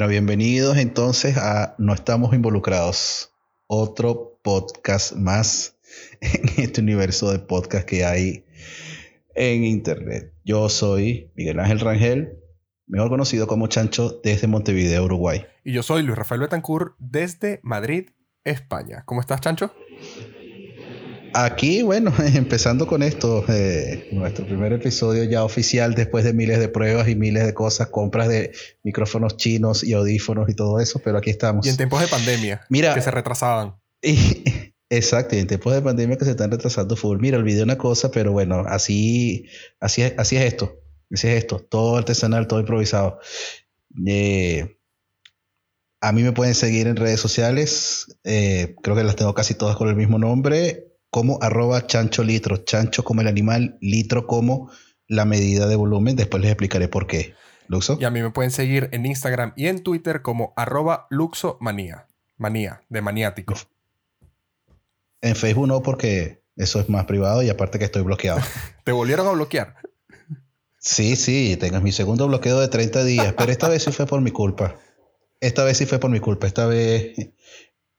Bueno, bienvenidos entonces a No estamos involucrados, otro podcast más en este universo de podcast que hay en internet. Yo soy Miguel Ángel Rangel, mejor conocido como Chancho desde Montevideo, Uruguay. Y yo soy Luis Rafael Betancourt desde Madrid, España. ¿Cómo estás, Chancho? Aquí, bueno, empezando con esto, eh, nuestro primer episodio ya oficial después de miles de pruebas y miles de cosas, compras de micrófonos chinos y audífonos y todo eso, pero aquí estamos. Y en tiempos de pandemia, Mira, que se retrasaban. exacto, y en tiempos de pandemia que se están retrasando full. Mira, olvidé una cosa, pero bueno, así, así, es, así es esto. Así es esto, todo artesanal, todo improvisado. Eh, a mí me pueden seguir en redes sociales, eh, creo que las tengo casi todas con el mismo nombre como arroba chancho litro, chancho como el animal, litro como la medida de volumen. Después les explicaré por qué. Luxo. Y a mí me pueden seguir en Instagram y en Twitter como arroba luxomanía. Manía, de maniático. En Facebook no, porque eso es más privado y aparte que estoy bloqueado. ¿Te volvieron a bloquear? Sí, sí, tengo mi segundo bloqueo de 30 días, pero esta vez sí fue por mi culpa. Esta vez sí fue por mi culpa. Esta vez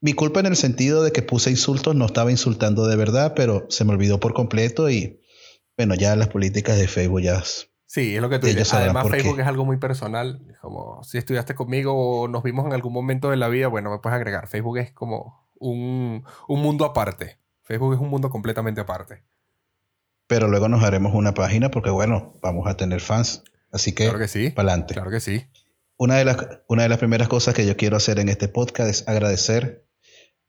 mi culpa en el sentido de que puse insultos, no estaba insultando de verdad, pero se me olvidó por completo y bueno, ya las políticas de Facebook ya... Sí, es lo que tú dices. Además, Facebook es algo muy personal. Como si estudiaste conmigo o nos vimos en algún momento de la vida, bueno, me puedes agregar. Facebook es como un, mundo aparte. Facebook es un mundo completamente aparte. Pero luego nos haremos una página porque, bueno, vamos a tener fans. Así que, claro que sí. para adelante. Claro que sí. Una de, las, una de las primeras cosas que yo quiero hacer en este podcast es agradecer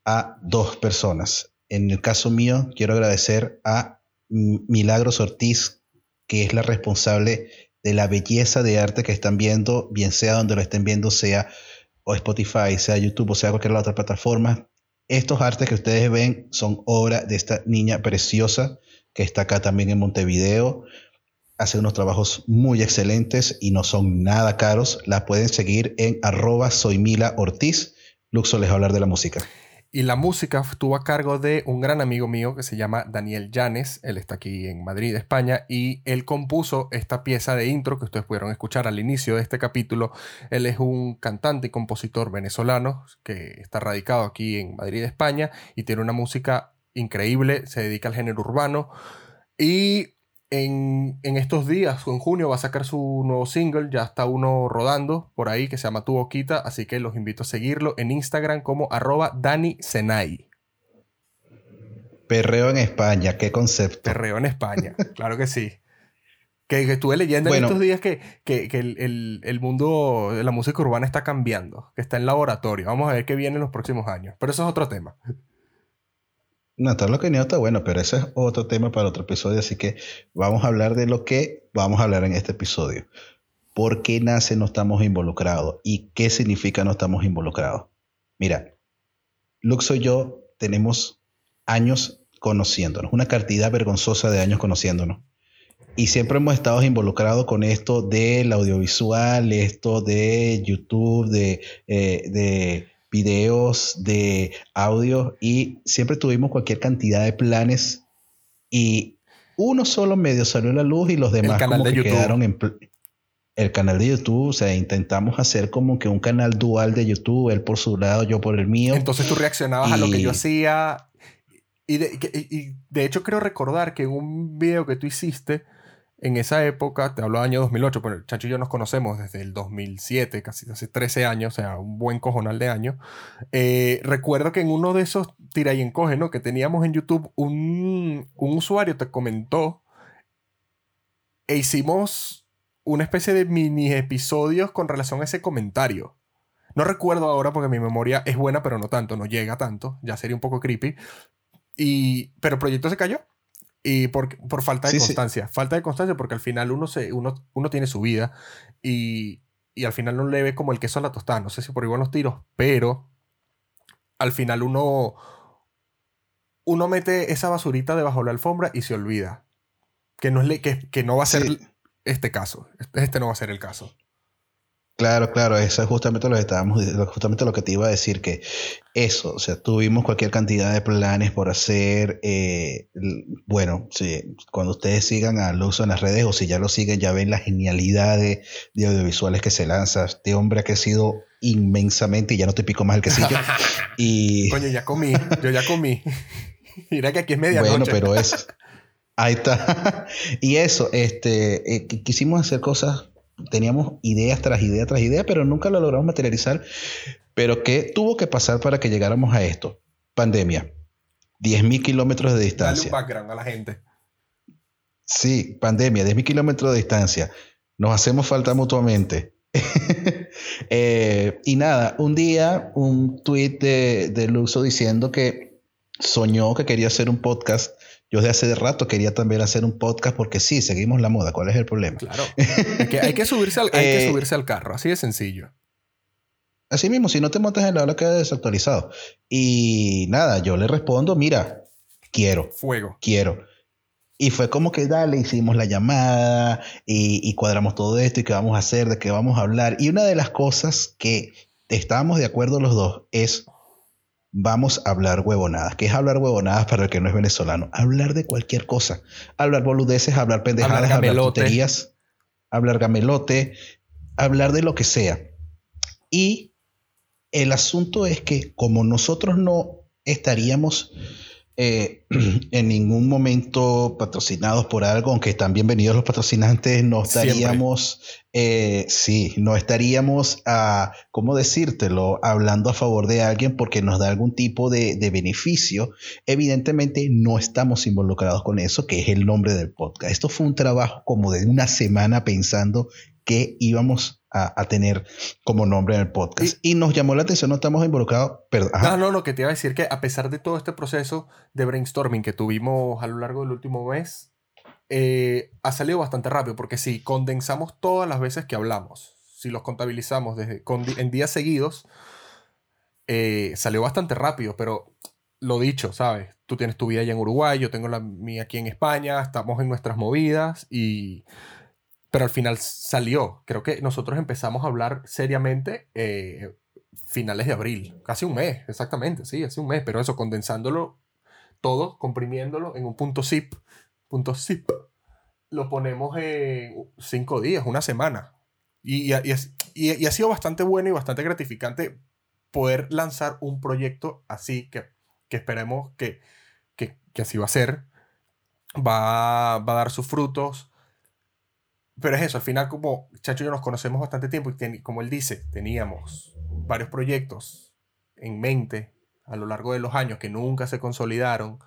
a dos personas. En el caso mío, quiero agradecer a Milagros Ortiz, que es la responsable de la belleza de arte que están viendo, bien sea donde lo estén viendo, sea o Spotify, sea YouTube o sea cualquier otra plataforma. Estos artes que ustedes ven son obra de esta niña preciosa que está acá también en Montevideo. Hace unos trabajos muy excelentes y no son nada caros. La pueden seguir en arroba Ortiz. Luxo les va a hablar de la música. Y la música estuvo a cargo de un gran amigo mío que se llama Daniel Llanes. Él está aquí en Madrid, España, y él compuso esta pieza de intro que ustedes pudieron escuchar al inicio de este capítulo. Él es un cantante y compositor venezolano que está radicado aquí en Madrid, España, y tiene una música increíble, se dedica al género urbano. Y en, estos días, en junio, va a sacar su nuevo single, ya está uno rodando por ahí que se llama Tu Boquita, así que los invito a seguirlo en Instagram como arroba Dani Senai. Perreo en España, qué concepto. Perreo en España, claro que sí. Que, estuve leyendo en estos días que, el, el, mundo de la música urbana está cambiando, que está en laboratorio. Vamos a ver qué viene en los próximos años. Pero eso es otro tema. Que no está bueno, pero ese es otro tema para otro episodio, así que vamos a hablar de lo que vamos a hablar en este episodio. ¿Por qué nace no estamos involucrados? ¿Y qué significa no estamos involucrados? Mira, Luxo y yo tenemos años conociéndonos, una cantidad vergonzosa de años conociéndonos. Y siempre hemos estado involucrados con esto del audiovisual, esto de YouTube, de, eh, de videos, de audio y siempre tuvimos cualquier cantidad de planes y uno solo medio salió a la luz y los demás como que quedaron en el canal de YouTube, o sea, intentamos hacer como que un canal dual de YouTube, él por su lado, yo por el mío. Entonces tú reaccionabas a lo que yo hacía y de, y de hecho creo recordar que en un video que tú hiciste, en esa época, te hablo del año 2008, pero Chancho y yo nos conocemos desde el 2007, casi hace 13 años, o sea, un buen cojonal de años. Eh, recuerdo que en uno de esos tira y encoge, ¿no? Que teníamos en YouTube, un, un usuario te comentó e hicimos una especie de mini episodios con relación a ese comentario. No recuerdo ahora porque mi memoria es buena, pero no tanto, no llega tanto, ya sería un poco creepy. Y, pero el proyecto se cayó. Y por, por falta de constancia. Falta de constancia porque al final uno, se, uno, uno tiene su vida y, y, al final no le ve como el queso a la tostada. No sé si por igual los tiros, pero al final uno, uno mete esa basurita debajo de la alfombra y se olvida. Que no, es que, que no va a ser este caso. Este no va a ser el caso. Claro, claro, eso es justamente lo que estábamos, justamente lo que te iba a decir, que eso, o sea, tuvimos cualquier cantidad de planes por hacer, eh, bueno, sí, cuando ustedes sigan a Luxo en las redes o si ya lo siguen, ya ven la genialidad de, audiovisuales que se lanza, este hombre ha crecido inmensamente y ya no te pico más el quesillo. y... Coño, ya comí, yo ya comí. Mira que aquí es medianoche. Bueno, pero es... Ahí está. y eso, este, eh, quisimos hacer cosas, teníamos ideas tras idea tras idea, pero nunca lo logramos materializar. Pero ¿qué tuvo que pasar para que llegáramos a esto? Pandemia. 10.000 kilómetros de distancia. Dale un background a la gente. Sí, pandemia, 10.000 kilómetros de distancia. Nos hacemos falta mutuamente. Eh, y nada, un día un tweet de, de Luso diciendo que soñó que quería hacer un podcast. Yo desde hace rato quería también hacer un podcast porque sí, seguimos la moda. ¿Cuál es el problema? Claro. hay, que, subirse al, hay que eh, subirse al carro, así de sencillo. Así mismo, si no te montas en la ola queda desactualizado. Y nada, yo le respondo, mira, quiero. Fuego. Quiero. Y fue como que, dale, hicimos la llamada y, y, cuadramos todo esto y qué vamos a hacer, de qué vamos a hablar. Y una de las cosas que estábamos de acuerdo los dos es, vamos a hablar huevonadas. ¿Qué es hablar huevonadas para el que no es venezolano? Hablar de cualquier cosa. Hablar boludeces, hablar pendejadas, hablar, hablar tonterías, hablar gamelote, hablar de lo que sea. Y el asunto es que como nosotros no estaríamos eh, en ningún momento patrocinados por algo, aunque están bienvenidos los patrocinantes, no estaríamos, eh, sí, no estaríamos, a, ¿cómo decírtelo?, hablando a favor de alguien porque nos da algún tipo de, de, beneficio. Evidentemente no estamos involucrados con eso, que es el nombre del podcast. Esto fue un trabajo como de una semana pensando que íbamos a, tener como nombre en el podcast. Y, nos llamó la atención, no estamos involucrados. Pero, no, no, lo que te iba a decir que a pesar de todo este proceso de brainstorming que tuvimos a lo largo del último mes, eh, ha salido bastante rápido, porque si condensamos todas las veces que hablamos, si los contabilizamos desde, en días seguidos, eh, salió bastante rápido, pero lo dicho, ¿sabes? Tú tienes tu vida allá en Uruguay, yo tengo la mía aquí en España, estamos en nuestras movidas y pero al final salió. Creo que nosotros empezamos a hablar seriamente eh, finales de abril, casi un mes, exactamente, sí, hace un mes, pero eso, condensándolo todo, comprimiéndolo en un punto zip, punto zip, lo ponemos en cinco días, una semana. Y, y, y, ha sido bastante bueno y bastante gratificante poder lanzar un proyecto así que, que esperemos que, que, que, así va a ser. Va, va a dar sus frutos pero es eso, al final como Chacho y yo nos conocemos bastante tiempo y como él dice, teníamos varios proyectos en mente a lo largo de los años que nunca se consolidaron.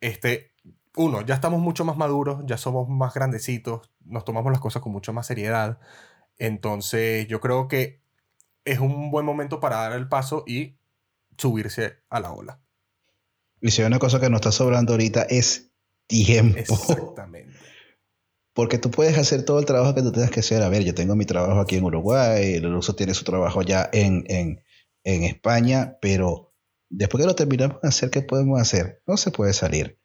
Este, uno, ya estamos mucho más maduros, ya somos más grandecitos, nos tomamos las cosas con mucha más seriedad. Entonces yo creo que es un buen momento para dar el paso y subirse a la ola. Y si hay una cosa que nos está sobrando ahorita es tiempo. Exactamente. Porque tú puedes hacer todo el trabajo que tú tengas que hacer. A ver, yo tengo mi trabajo aquí en Uruguay, el ruso tiene su trabajo ya en, en, en España, pero después que lo terminamos de hacer, ¿qué podemos hacer? No se puede salir.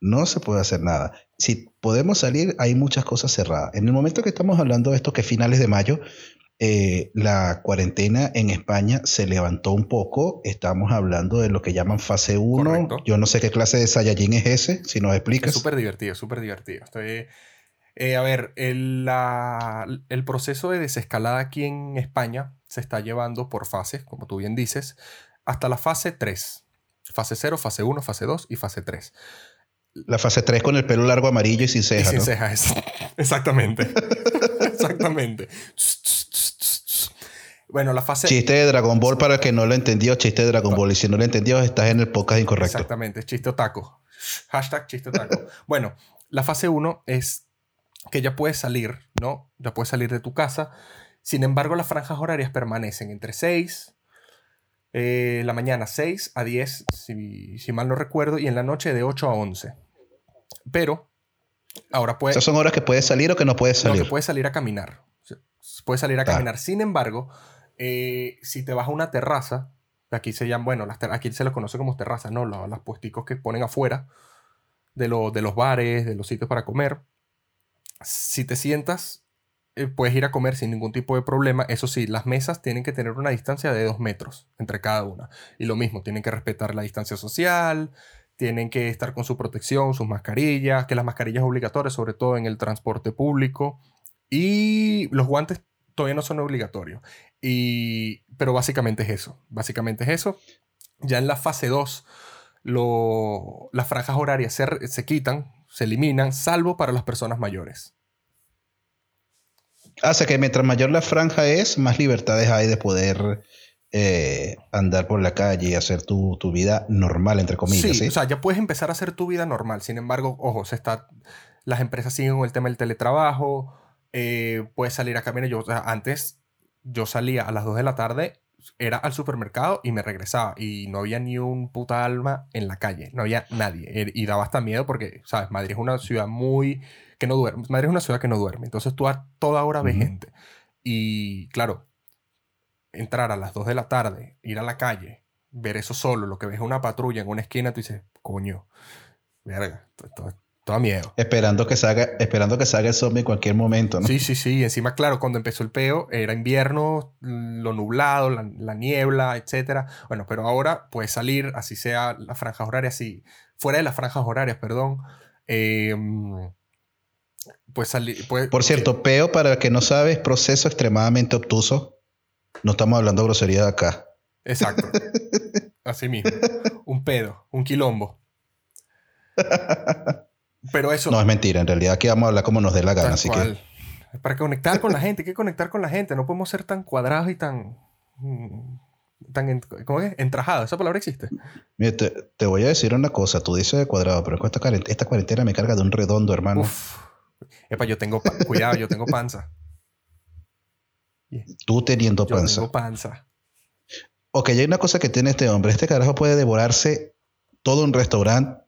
No se puede hacer nada. Si podemos salir, hay muchas cosas cerradas. En el momento que estamos hablando de esto, que finales de mayo, eh, la cuarentena en España se levantó un poco. Estamos hablando de lo que llaman fase 1. Yo no sé qué clase de Saiyajin es ese, si nos explicas. Es súper divertido, súper divertido. Estoy eh, a ver, el, el, proceso de desescalada aquí en España se está llevando por fases, como tú bien dices, hasta la fase 3. Fase 0, fase 1, fase 2 y fase 3. La fase 3 con el pelo largo amarillo y sin cejas. Sin cejas, exactamente. exactamente. Bueno, la fase. Chiste de Dragon Ball para el que no lo entendió, chiste de Dragon Ball. Y si no lo entendió, estás en el podcast incorrecto. Exactamente, chiste otaco. Hashtag chiste otaco. bueno, la fase 1 es que ya puedes salir, ¿no? Ya puedes salir de tu casa. Sin embargo, las franjas horarias permanecen entre 6, eh, la mañana 6 a 10, si, mal no recuerdo, y en la noche de 8 a 11. Pero ahora puedes... ¿Esas son horas que puedes salir o que no puedes salir? No, que puedes salir a caminar. Puedes salir a caminar. Sin embargo, eh, si te vas a una terraza, aquí se llaman, bueno, aquí se les conoce como terrazas, ¿no? Las, las puesticos que ponen afuera de, de los bares, de los sitios para comer si te sientas, eh, puedes ir a comer sin ningún tipo de problema. Eso sí, las mesas tienen que tener una distancia de dos metros entre cada una. Y lo mismo, tienen que respetar la distancia social, tienen que estar con su protección, sus mascarillas, que las mascarillas obligatorias, sobre todo en el transporte público. Y los guantes todavía no son obligatorios. Y, pero básicamente es eso. Básicamente es eso. Ya en la fase 2, las franjas horarias se, se quitan, se eliminan, salvo para las personas mayores. Hace que mientras mayor la franja es, más libertades hay de poder eh, andar por la calle y hacer tu, vida normal, entre comillas. Sí, o sea, ya puedes empezar a hacer tu vida normal. Sin embargo, ojo, se está, las empresas siguen con el tema del teletrabajo, eh, puedes salir a caminar. Yo, antes yo salía a las 2 de la tarde, era al supermercado y me regresaba y no había ni un puta alma en la calle, no había nadie. Er, y daba hasta miedo porque, ¿sabes? Madrid es una ciudad muy... que no duerme. Madrid es una ciudad que no duerme. Entonces tú a toda hora ves gente. Y claro, entrar a las 2 de la tarde, ir a la calle, ver eso solo, lo que ves una patrulla en una esquina, tú dices, coño, verga, todo, miedo. Esperando que salga, esperando que salga el zombie en cualquier momento, ¿no? Sí, sí, sí. Encima, claro, cuando empezó el peo, era invierno, lo nublado, la, niebla, etcétera. Bueno, pero ahora puedes salir, así sea las franjas horarias, así, fuera de las franjas horarias, perdón. Pues salir. Por cierto, peo, para el que no sabes, proceso extremadamente obtuso no estamos hablando de grosería de acá. Exacto. Así mismo. Un pedo, un quilombo. Pero eso. No es mentira, en realidad aquí vamos a hablar como nos dé la gana, así que. Para conectar con la gente, hay que conectar con la gente. No podemos ser tan cuadrados y tan. Mm, tan ¿Cómo es? Entrajados. ¿Esa palabra existe? Mira, te, voy a decir una cosa. Tú dices de cuadrado, pero esta, esta cuarentena me carga de un redondo, hermano. Uf. Epa, yo tengo. Cuidado, yo tengo panza. Tú teniendo Yo panza. Tengo panza. Ok, hay una cosa que tiene este hombre. Este carajo puede devorarse todo un restaurante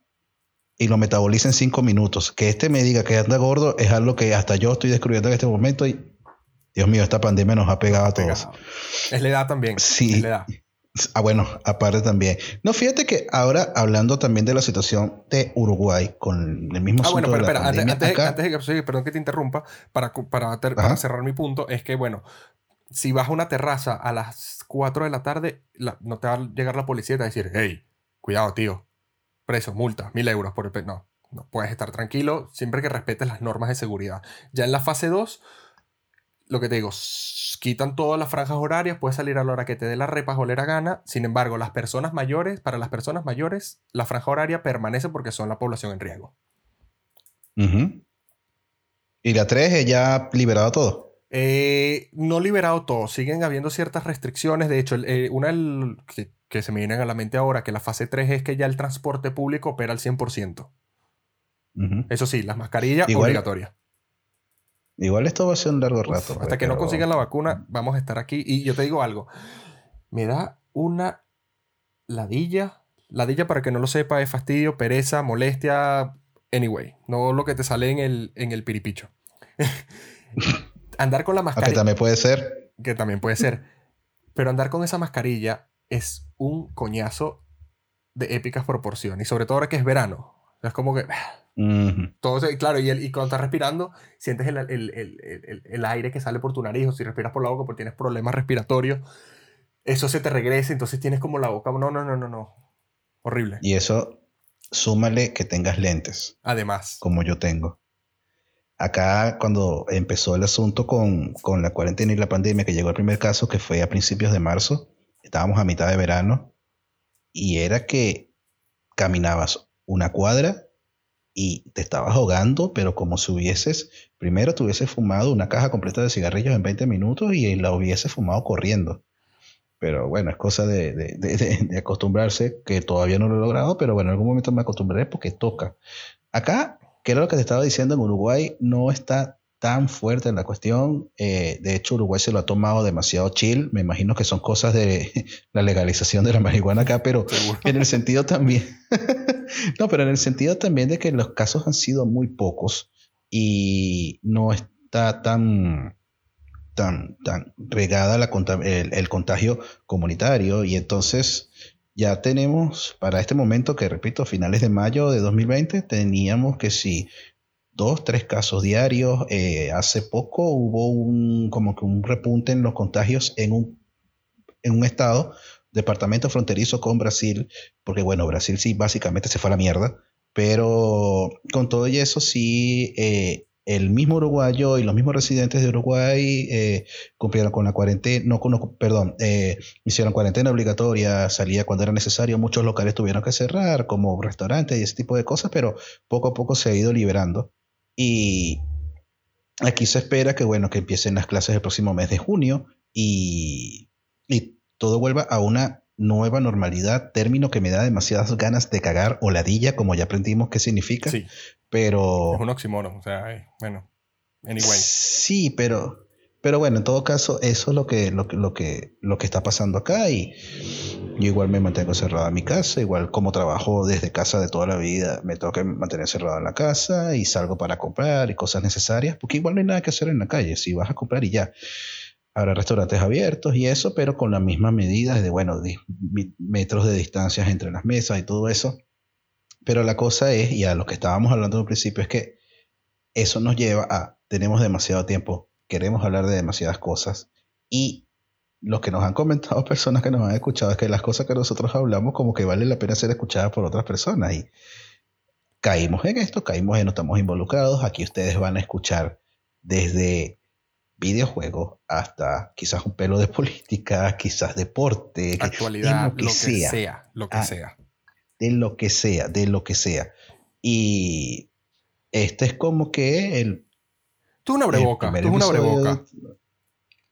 y lo metaboliza en cinco minutos. Que este me diga que anda gordo es algo que hasta yo estoy descubriendo en este momento y Dios mío, esta pandemia nos ha pegado a todos. Es la edad también. Sí. Es la edad. Ah, bueno, aparte también. No, fíjate que ahora hablando también de la situación de Uruguay con el mismo Ah, bueno, pero espera, antes, de que, perdón que te interrumpa, para, para, para, cerrar mi punto, es que, bueno, si vas a una terraza a las 4 de la tarde, no te va a llegar la policía y te va a decir, hey, cuidado, tío, preso, multa, mil euros por el... No, no, puedes estar tranquilo siempre que respetes las normas de seguridad. Ya en la fase 2, lo que te digo, quitan todas las franjas horarias, puedes salir a la hora que te dé la repajolera gana. Sin embargo, las personas mayores, para las personas mayores, la franja horaria permanece porque son la población en riesgo. ¿Y la 3 ya liberado todo? Eh, no liberado todo, siguen habiendo ciertas restricciones. De hecho, eh, una que, se me viene a la mente ahora, que la fase 3 es que ya el transporte público opera al 100%. Eso sí, las mascarillas obligatorias. Igual esto va a ser un largo rato. hasta que no consigan la vacuna, vamos a estar aquí. Y yo te digo algo, me da una ladilla. Ladilla, para que no lo sepa, es fastidio, pereza, molestia. Anyway, no lo que te sale en el, en el piripicho. andar con la mascarilla. Que también puede ser. Que también puede ser. Pero andar con esa mascarilla es un coñazo de épicas proporciones. Y sobre todo ahora que es verano. Es como que. Todo claro, y, y, cuando estás respirando, sientes el, el, el, el, aire que sale por tu nariz, o si respiras por la boca porque tienes problemas respiratorios, eso se te regresa, entonces tienes como la boca. No, no, no, no, no. Horrible. Y eso, súmale que tengas lentes. Además. Como yo tengo. Acá, cuando empezó el asunto con, con, la cuarentena y la pandemia, que llegó el primer caso, que fue a principios de marzo, estábamos a mitad de verano, y era que caminabas una cuadra y te estabas ahogando, pero como si hubieses, primero te fumado una caja completa de cigarrillos en 20 minutos y la hubieses fumado corriendo. Pero bueno, es cosa de, de, de, acostumbrarse, que todavía no lo he logrado, pero bueno, en algún momento me acostumbraré porque toca. Acá que era lo que te estaba diciendo, en Uruguay no está tan fuerte en la cuestión. Eh, de hecho, Uruguay se lo ha tomado demasiado chill. Me imagino que son cosas de la legalización de la marihuana acá, pero en el sentido también. no, pero en el sentido también de que los casos han sido muy pocos y no está tan tan, tan regada la, el contagio comunitario y entonces ya tenemos para este momento, que repito, finales de mayo de 2020, teníamos que si dos, tres casos diarios. Eh, hace poco hubo un, como que un repunte en los contagios en un, en un estado, departamento fronterizo con Brasil, porque bueno, Brasil sí básicamente se fue a la mierda, pero con todo y eso sí, eh, el mismo uruguayo y los mismos residentes de Uruguay eh, cumplieron con la cuarentena, no, no perdón, eh, hicieron cuarentena obligatoria, salía cuando era necesario, muchos locales tuvieron que cerrar, como restaurantes y ese tipo de cosas, pero poco a poco se ha ido liberando. Y aquí se espera que, bueno, que empiecen las clases el próximo mes de junio y, y todo vuelva a una nueva normalidad, término que me da demasiadas ganas de cagar o ladilla, como ya aprendimos qué significa. Sí. Pero. Es un oxímoron, o sea, bueno. Anyway. Sí, pero. Pero bueno, en todo caso, eso es lo que, lo, lo, que, lo que está pasando acá y yo igual me mantengo cerrado en mi casa, igual como trabajo desde casa de toda la vida, me que mantener cerrado en la casa y salgo para comprar y cosas necesarias, porque igual no hay nada que hacer en la calle, si vas a comprar y ya. Habrá restaurantes abiertos y eso, pero con las mismas medidas de, bueno, metros de distancias entre las mesas y todo eso. Pero la cosa es, y a lo que estábamos hablando al principio, es que eso nos lleva a, tenemos demasiado tiempo, queremos hablar de demasiadas cosas y lo que nos han comentado personas que nos han escuchado es que las cosas que nosotros hablamos como que vale la pena ser escuchadas por otras personas y caímos en esto, caímos en, no estamos involucrados, aquí ustedes van a escuchar desde videojuegos hasta quizás un pelo de política, quizás deporte, actualidad, lo que, sea, lo que ah, sea. De lo que sea, de lo que sea. Y este es como que el... Tú una breboca, tú una breboca.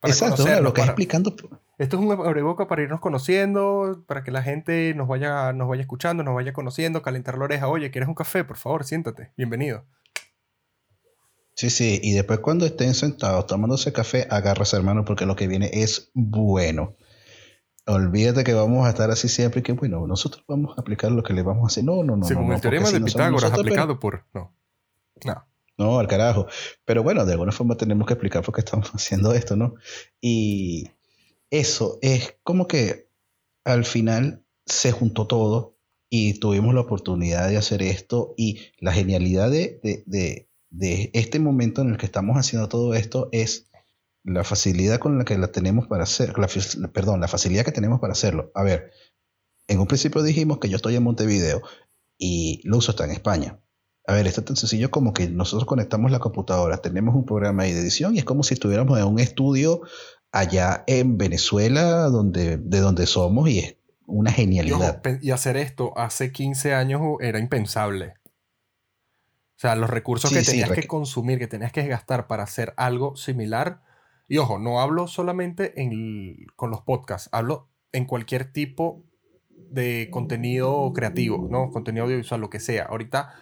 Exacto, lo que explicando. Esto es un abreboca para irnos conociendo, para que la gente nos vaya, nos vaya escuchando, nos vaya conociendo, calentar la oreja. Oye, ¿quieres un café? Por favor, siéntate. Bienvenido. Sí, sí, y después cuando estén sentados tomándose café, agarras hermano porque lo que viene es bueno. Olvídate que vamos a estar así siempre y que bueno, nosotros vamos a aplicar lo que le vamos a hacer. No, no, no. Según el teorema de Pitágoras aplicado por... No. No. No, al carajo. Pero bueno, de alguna forma tenemos que explicar por qué estamos haciendo esto, ¿no? Y eso es como que al final se juntó todo y tuvimos la oportunidad de hacer esto y la genialidad de, de este momento en el que estamos haciendo todo esto es la facilidad con la que la tenemos para hacer, perdón, la facilidad que tenemos para hacerlo. A ver, en un principio dijimos que yo estoy en Montevideo y Luzo está en España. A ver, esto es tan sencillo como que nosotros conectamos la computadora, tenemos un programa de edición y es como si estuviéramos en un estudio allá en Venezuela, donde, de donde somos, y es una genialidad. Y, y hacer esto hace 15 años era impensable. O sea, los recursos que tenías que consumir, que tenías que gastar para hacer algo similar. Y ojo, no hablo solamente con los podcasts, hablo en cualquier tipo de contenido creativo, ¿no? Contenido audiovisual, lo que sea. Ahorita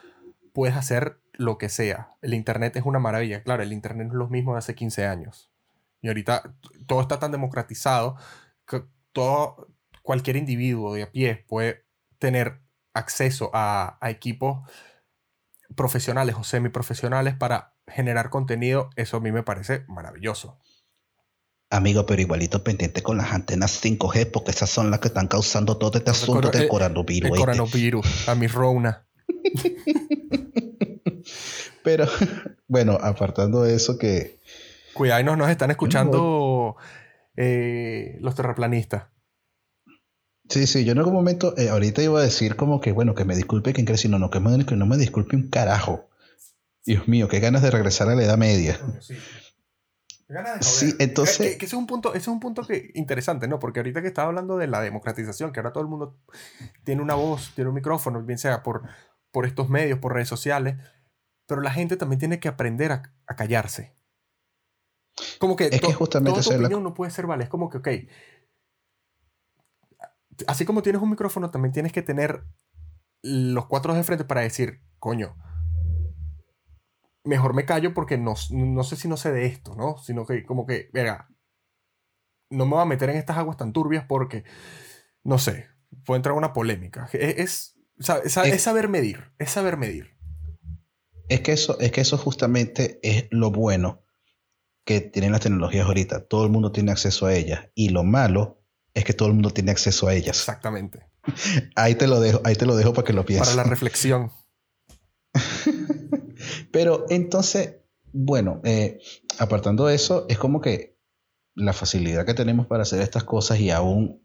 puedes hacer lo que sea. El Internet es una maravilla. Claro, el Internet no es lo mismo de hace 15 años. Y ahorita todo está tan democratizado que todo, cualquier individuo de a pie puede tener acceso a, a equipos profesionales o semiprofesionales para generar contenido, eso a mí me parece maravilloso. Amigo, pero igualito pendiente con las antenas 5G, porque esas son las que están causando todo este asunto del coronavirus. El coronavirus, a mi Rona. Pero, bueno, apartando de eso que... Cuidado, nos, nos están escuchando eh, los terraplanistas. Sí, sí, yo en algún momento, eh, ahorita iba a decir como que, bueno, que me disculpe quien cree, sino no, que, que no me disculpe un carajo. Dios mío, qué ganas de regresar a la Edad Media. Sí. Sí, entonces. Que, ese es un punto, es un punto que, interesante, ¿no? Porque ahorita que estaba hablando de la democratización, que ahora todo el mundo tiene una voz, tiene un micrófono, bien sea por, por estos medios, por redes sociales, pero la gente también tiene que aprender a, callarse. Como que, es que justamente toda tu opinión no puede ser vale. Es como que, ok, así como tienes un micrófono, también tienes que tener los cuatro de frente para decir, coño, mejor me callo porque no, no sé si no sé de esto, ¿no? Sino que como que, verá, no me voy a meter en estas aguas tan turbias porque, no sé, puede entrar una polémica. Es, es, saber medir, es saber medir. Es que, eso, es que eso justamente es lo bueno que tienen las tecnologías ahorita. Todo el mundo tiene acceso a ellas. Y lo malo es que todo el mundo tiene acceso a ellas. Exactamente. ahí te lo dejo, ahí te lo dejo para que lo pienses. Para la reflexión. Pero entonces, bueno, eh, apartando eso, es como que la facilidad que tenemos para hacer estas cosas y aún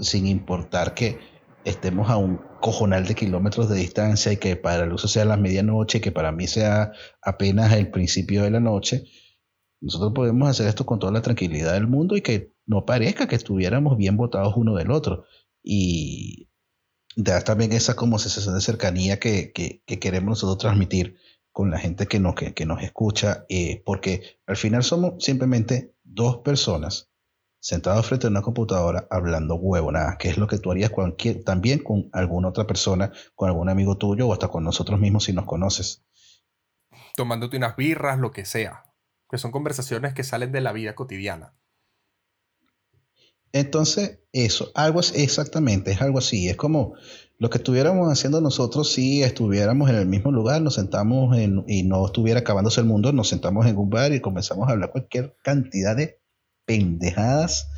sin importar que estemos aún cojonal de kilómetros de distancia y que para el uso sea la medianoche, que para mí sea apenas el principio de la noche, nosotros podemos hacer esto con toda la tranquilidad del mundo y que no parezca que estuviéramos bien votados uno del otro. Y da también esa como sensación de cercanía que, queremos nosotros transmitir con la gente que nos, que, nos escucha, eh, porque al final somos simplemente dos personas sentados frente a una computadora hablando huevo, nada, que es lo que tú harías cualquier, también con alguna otra persona, con algún amigo tuyo o hasta con nosotros mismos si nos conoces. Tomándote unas birras, lo que sea, que son conversaciones que salen de la vida cotidiana. Entonces, eso, algo es exactamente, es algo así, es como lo que estuviéramos haciendo nosotros si estuviéramos en el mismo lugar, nos sentamos en, y no estuviera acabándose el mundo, nos sentamos en un bar y comenzamos a hablar cualquier cantidad de pendejadas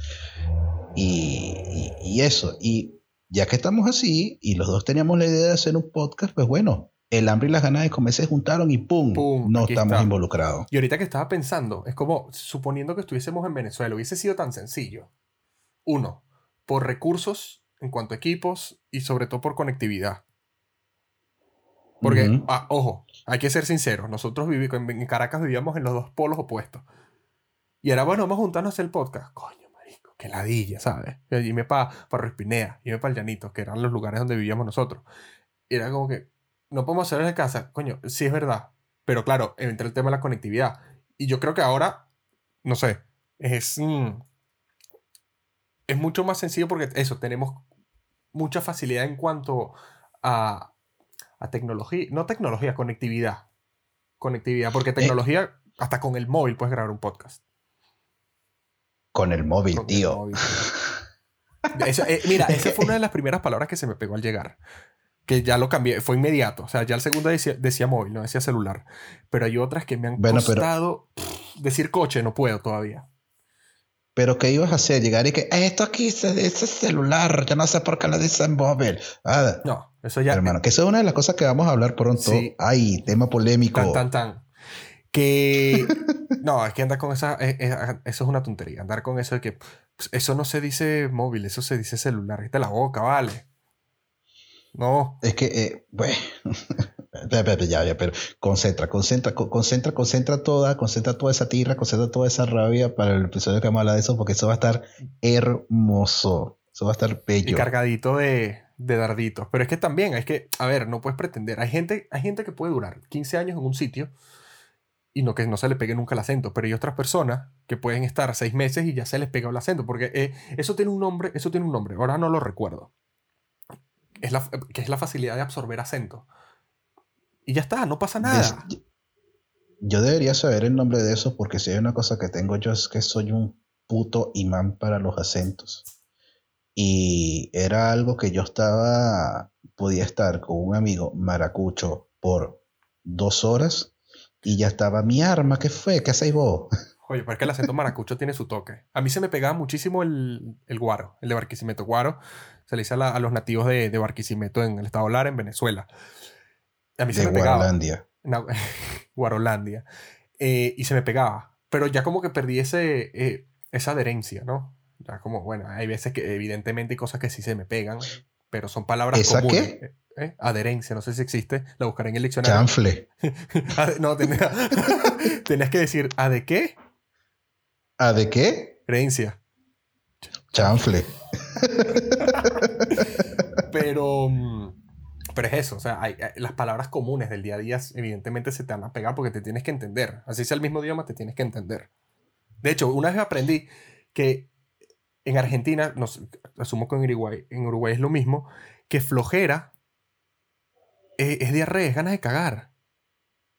y, y, eso. Y ya que estamos así y los dos teníamos la idea de hacer un podcast, pues bueno, el hambre y las ganas de comer se juntaron y ¡pum! no estamos involucrados. Y ahorita que estaba pensando, es como suponiendo que estuviésemos en Venezuela, hubiese sido tan sencillo. Uno, por recursos en cuanto a equipos y sobre todo por conectividad. Porque, ah, ojo, hay que ser sinceros, nosotros en Caracas vivíamos en los dos polos opuestos. Y era, bueno, vamos a juntarnos a hacer el podcast. Coño, marico, qué ladilla, ¿sabes? Y me para pa Ruispinea, y me para el Llanito, que eran los lugares donde vivíamos nosotros. Y era como que, no podemos hacer en casa. Coño, sí es verdad. Pero claro, entra el tema de la conectividad. Y yo creo que ahora, no sé, es, mm, es mucho más sencillo porque eso, tenemos mucha facilidad en cuanto a, a tecnología, no tecnología, conectividad. Conectividad, porque eh. tecnología, hasta con el móvil puedes grabar un podcast. Con el móvil, tío. Eh, mira, esa fue una de las primeras palabras que se me pegó al llegar. Que ya lo cambié, fue inmediato. O sea, ya el segundo decía, móvil, no decía celular. Pero hay otras que me han costado. decir coche, no puedo todavía. Pero ¿qué ibas a hacer? Llegar y que esto aquí se dice celular, yo no sé por qué lo dicen móvil. Ah, no, eso ya. Hermano, que eso es una de las cosas que vamos a hablar pronto. Sí. Ay, tema polémico. Tan, tan, tan. Que. no, es que andar con esa. Eh, eh, eso es una tontería. Andar con eso de que. Pues, eso no se dice móvil, eso se dice celular. Viste la boca, vale. No. Es que, eh, bueno. ya, ya, pero concentra, concentra, concentra, concentra toda, concentra toda esa tierra, concentra toda esa rabia para el episodio que vamos a hablar de eso, porque eso va a estar hermoso. Eso va a estar bello. Y cargadito de, de darditos. Pero es que también, es que, a ver, no puedes pretender. Hay gente, hay gente que puede durar 15 años en un sitio y no que no se le pegue nunca el acento, pero hay otras personas que pueden estar 6 meses y ya se les pega el acento, porque eh, eso tiene un nombre, eso tiene un nombre, ahora no lo recuerdo. Es la, que es la facilidad de absorber acento. Y ya está, no pasa nada. yo debería saber el nombre de eso porque si hay una cosa que tengo yo es que soy un puto imán para los acentos. Y era algo que yo estaba, podía estar con un amigo maracucho por dos horas y ya estaba mi arma. ¿Qué fue? ¿Qué hacéis vos? Oye, porque el acento maracucho tiene su toque. A mí se me pegaba muchísimo el, guaro, el de Barquisimeto. Guaro se le dice a, los nativos de, de, Barquisimeto en el estado Lara, en Venezuela. A mí se me Guarolandia. pegaba. Guarolandia. Eh, y se me pegaba. Pero ya como que perdí ese, eh, esa adherencia, ¿no? Ya como, bueno, hay veces que evidentemente hay cosas que sí se me pegan, pero son palabras ¿Esa comunes. qué? ¿Eh? Adherencia, no sé si existe, la buscaré en el diccionario. Chanfle. no, tenías, tenías que decir, ¿a de qué? ¿A de qué? Creencia. Chanfle. pero... Mm, pero es eso, o sea, hay, las palabras comunes del día a día evidentemente se te van a pegar porque te tienes que entender. Así sea el mismo idioma, te tienes que entender. De hecho, una vez aprendí que en Argentina, nos, asumo que en Uruguay, en Uruguay es lo mismo, que flojera es, diarrea, es ganas de cagar.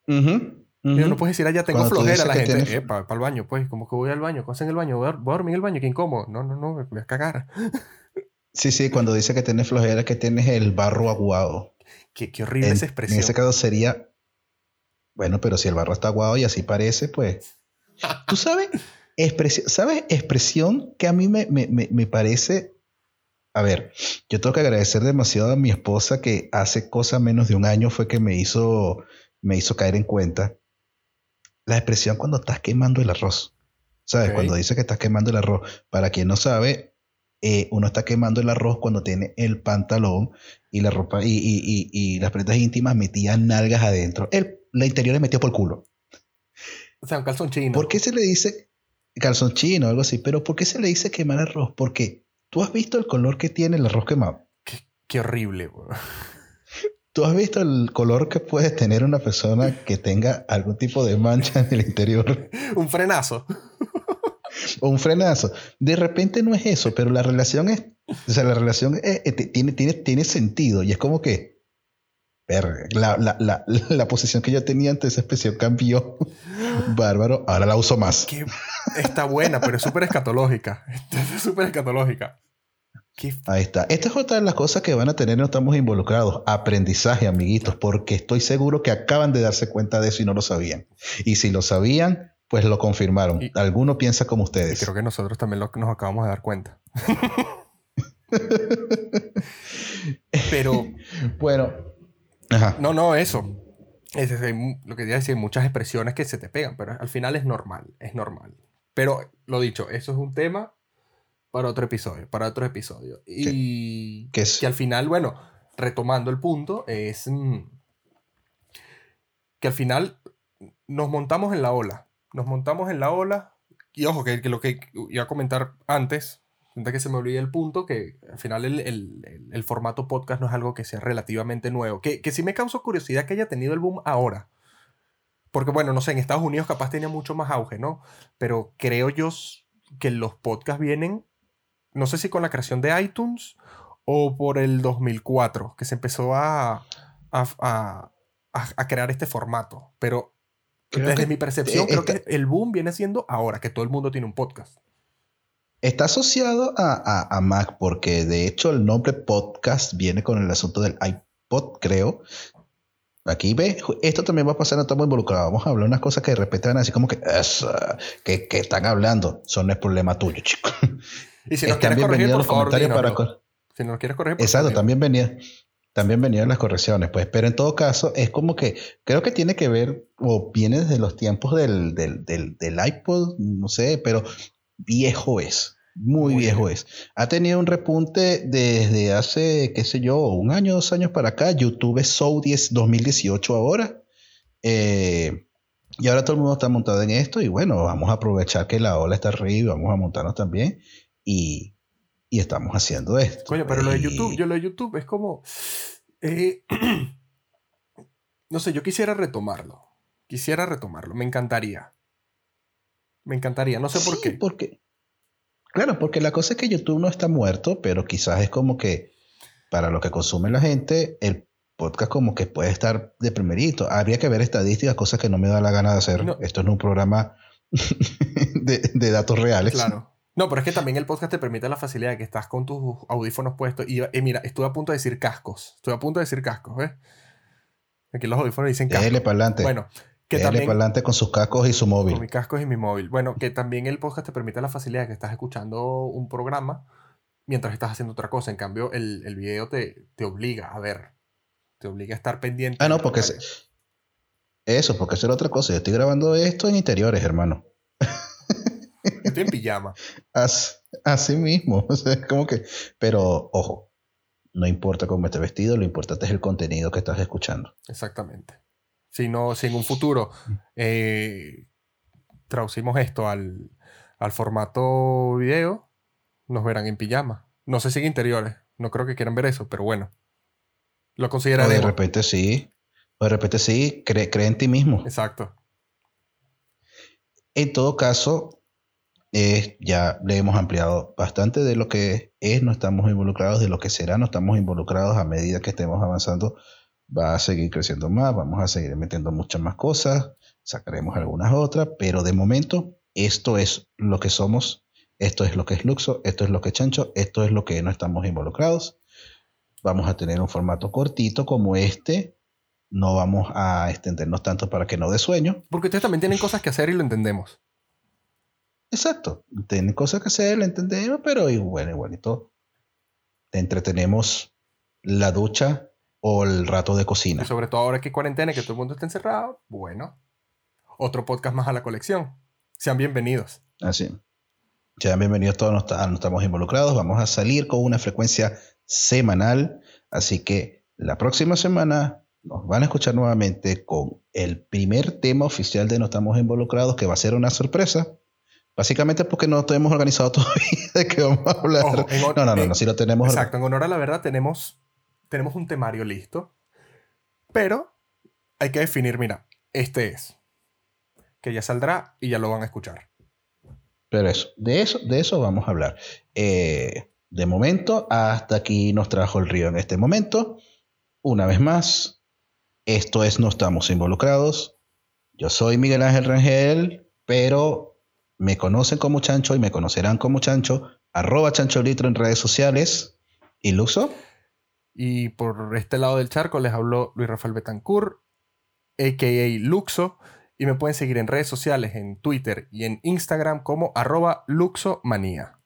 no puedes decir, ah, ya tengo flojera la gente. para el baño, pues, como que voy al baño, cosa en el baño, voy a, dormir en el baño, qué incómodo. No, no, no, voy a cagar. Sí, sí, cuando dice que tienes flojera, que tienes el barro aguado. Qué, horrible esa expresión. En ese caso sería, bueno, pero si el barro está aguado y así parece, pues. Tú sabes, expresión, ¿sabes? Expresión que a mí me, me, parece. A ver, yo tengo que agradecer demasiado a mi esposa que hace cosa menos de un año fue que me hizo, me hizo caer en cuenta. La expresión cuando estás quemando el arroz. ¿Sabes? Cuando dice que estás quemando el arroz. Para quien no sabe, eh, uno está quemando el arroz cuando tiene el pantalón y la ropa y, las prendas íntimas metían nalgas adentro. El, la interior le metió por el culo. O sea, un calzón chino. ¿Por qué se le dice calzón chino o algo así? Pero ¿por qué se le dice quemar arroz? Porque tú has visto el color que tiene el arroz quemado. Qué, horrible. ¿Tú has visto el color que puede tener una persona que tenga algún tipo de mancha en el interior? un frenazo. un frenazo. De repente no es eso, pero la relación es, o sea, la relación tiene, tiene, tiene sentido y es como que, la, la, la, la, posición que yo tenía antes de esa expresión cambió. Bárbaro, ahora la uso más. Está buena, pero es súper escatológica. Es súper escatológica. Ahí está. Esta es otra de las cosas que van a tener, no estamos involucrados. Aprendizaje, amiguitos, porque estoy seguro que acaban de darse cuenta de eso y no lo sabían. Y si lo sabían, pues lo confirmaron. Alguno piensa como ustedes. Y creo que nosotros también lo, nos acabamos de dar cuenta. Pero. bueno. No, no, eso. Es, lo que quería decir, muchas expresiones que se te pegan, pero al final es normal, es normal. Pero lo dicho, eso es un tema para otro episodio, para otro episodio. Y que al final, bueno, retomando el punto, es mm, que al final nos montamos en la ola. Nos montamos en la ola. Y ojo, que, lo que iba a comentar antes, antes que se me olvide el punto, que al final el, formato podcast no es algo que sea relativamente nuevo. Que, que sí me causó curiosidad que haya tenido el boom ahora. Porque bueno, no sé, en Estados Unidos capaz tenía mucho más auge, ¿no? Pero creo yo que los podcasts vienen no sé si con la creación de iTunes o por el 2004, que se empezó a, a, crear este formato. Pero desde mi percepción, creo que el boom viene siendo ahora, que todo el mundo tiene un podcast. Está asociado a, Mac porque de hecho el nombre podcast viene con el asunto del iPod, creo. Aquí ve, esto también va a pasar, no estamos involucrados. Vamos a hablar unas cosas que de repente van a decir como que, que, que están hablando. Eso no es problema tuyo, chico. Y si nos quieres corregir, por favor, para... Si nos quieres corregir, Exacto, también venía, también venían las correcciones, pues. Pero en todo caso, es como que creo que tiene que ver, o viene desde los tiempos del, del, del, iPod, no sé, pero viejo es. Muy, viejo es. Ha tenido un repunte desde hace, qué sé yo, un año, dos años para acá. YouTube es Show 10 2018 ahora. Eh, y ahora todo el mundo está montado en esto. Y bueno, vamos a aprovechar que la ola está arriba, vamos a montarnos también y, estamos haciendo esto. Coño, pero lo de YouTube, yo lo de YouTube es como. Eh, no sé, yo quisiera retomarlo. Quisiera retomarlo. Me encantaría. Me encantaría. No sé por qué. Porque, claro, porque la cosa es que YouTube no está muerto, pero quizás es como que para lo que consume la gente, el podcast como que puede estar de primerito. Habría que ver estadísticas, cosas que no me da la gana de hacer. Esto no es un programa de, de datos reales. Claro. No, pero es que también el podcast te permite la facilidad de que estás con tus audífonos puestos. Y, mira, estuve a punto de decir cascos. Estuve a punto de decir cascos, ¿ves? Aquí los audífonos dicen cascos. Dele para adelante. Bueno, que también. para adelante con sus cascos y su móvil. Con mis cascos y mi móvil. Bueno, que también el podcast te permite la facilidad de que estás escuchando un programa mientras estás haciendo otra cosa. En cambio, el, el video te, te obliga a ver. Te obliga a estar pendiente. Ah, no, porque. Eso, porque eso otra cosa. Yo estoy grabando esto en interiores, hermano. Estoy en pijama. Así, mismo. O sea, como que. Pero, ojo, no importa cómo estés vestido, lo importante es el contenido que estás escuchando. Exactamente. Si, no, si en un futuro eh, traducimos esto al, formato video, nos verán en pijama. No sé si en interiores. No creo que quieran ver eso, pero bueno. Lo consideraremos. de repente sí. O de repente sí, cree, cree en ti mismo. Exacto. En todo caso, ya le hemos ampliado bastante de lo que es, no estamos involucrados, de lo que será, no estamos involucrados a medida que estemos avanzando, va a seguir creciendo más, vamos a seguir metiendo muchas más cosas, sacaremos algunas otras, pero de momento esto es lo que somos, esto es lo que es Luxo, esto es lo que es Chancho, esto es lo que no estamos involucrados. Vamos a tener un formato cortito como este, no vamos a extendernos tanto para que no dé sueño. Porque ustedes también tienen cosas que hacer y lo entendemos. Exacto. Tiene cosas que hacer, lo entendemos, pero igual, igualito. Te entretenemos la ducha o el rato de cocina. sobre todo ahora que hay cuarentena, que todo el mundo está encerrado, bueno. Otro podcast más a la colección. Sean bienvenidos. Así. Sean bienvenidos todos, no estamos involucrados. Vamos a salir con una frecuencia semanal. Así que la próxima semana nos van a escuchar nuevamente con el primer tema oficial de No estamos involucrados, que va a ser una sorpresa. Básicamente porque no hemos organizado todavía de qué vamos a hablar. no, no, no, no, si lo tenemos. Exacto, en honor a la verdad tenemos, tenemos un temario listo, pero hay que definir, mira, este es, que ya saldrá y ya lo van a escuchar. Pero eso, de eso, de eso vamos a hablar. Eh, de momento, hasta aquí nos trajo el río en este momento. Una vez más, esto es No estamos involucrados. Yo soy Miguel Ángel Rangel, pero me conocen como Chancho y me conocerán como Chancho. Arroba Chancho Litro en redes sociales. ¿Y? Y por este lado del charco les habló Luis Rafael Betancourt, a.k.a. Luxo. Y me pueden seguir en redes sociales, en Twitter y en Instagram como arroba luxomanía.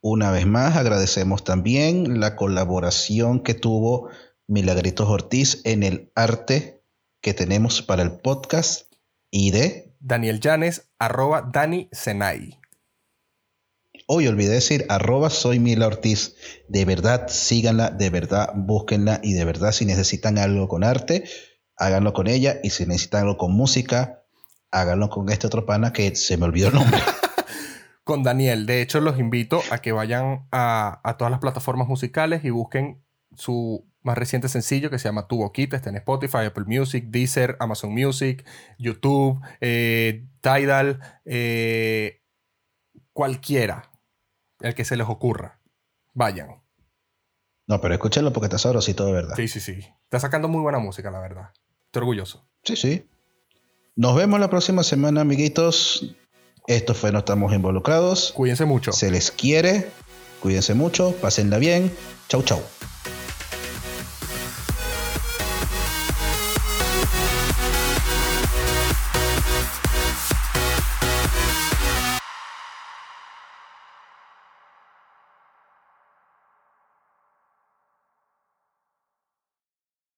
Una vez más, agradecemos también la colaboración que tuvo Milagritos Ortiz en el arte que tenemos para el podcast y de Daniel Llanes, arroba Dani Senay. Hoy olvidé decir arroba soy Mila Ortiz. De verdad, síganla, de verdad, búsquenla y de verdad si necesitan algo con arte, háganlo con ella y si necesitan algo con música, háganlo con este otro pana que se me olvidó el nombre. con Daniel. De hecho, los invito a que vayan a, a todas las plataformas musicales y busquen su más reciente sencillo que se llama Tu Boquita, está en Spotify, Apple Music, Deezer, Amazon Music, YouTube, eh, Tidal, eh, cualquiera, el que se les ocurra. Vayan. No, pero escúchenlo porque está sabrosito de verdad. Sí, sí, sí. Está sacando muy buena música, la verdad. Estoy orgulloso. Sí, sí. Nos vemos la próxima semana, amiguitos. Esto fue No Estamos Involucrados. Cuídense mucho. Se les quiere. Cuídense mucho. Pásenla bien. Chau, chau.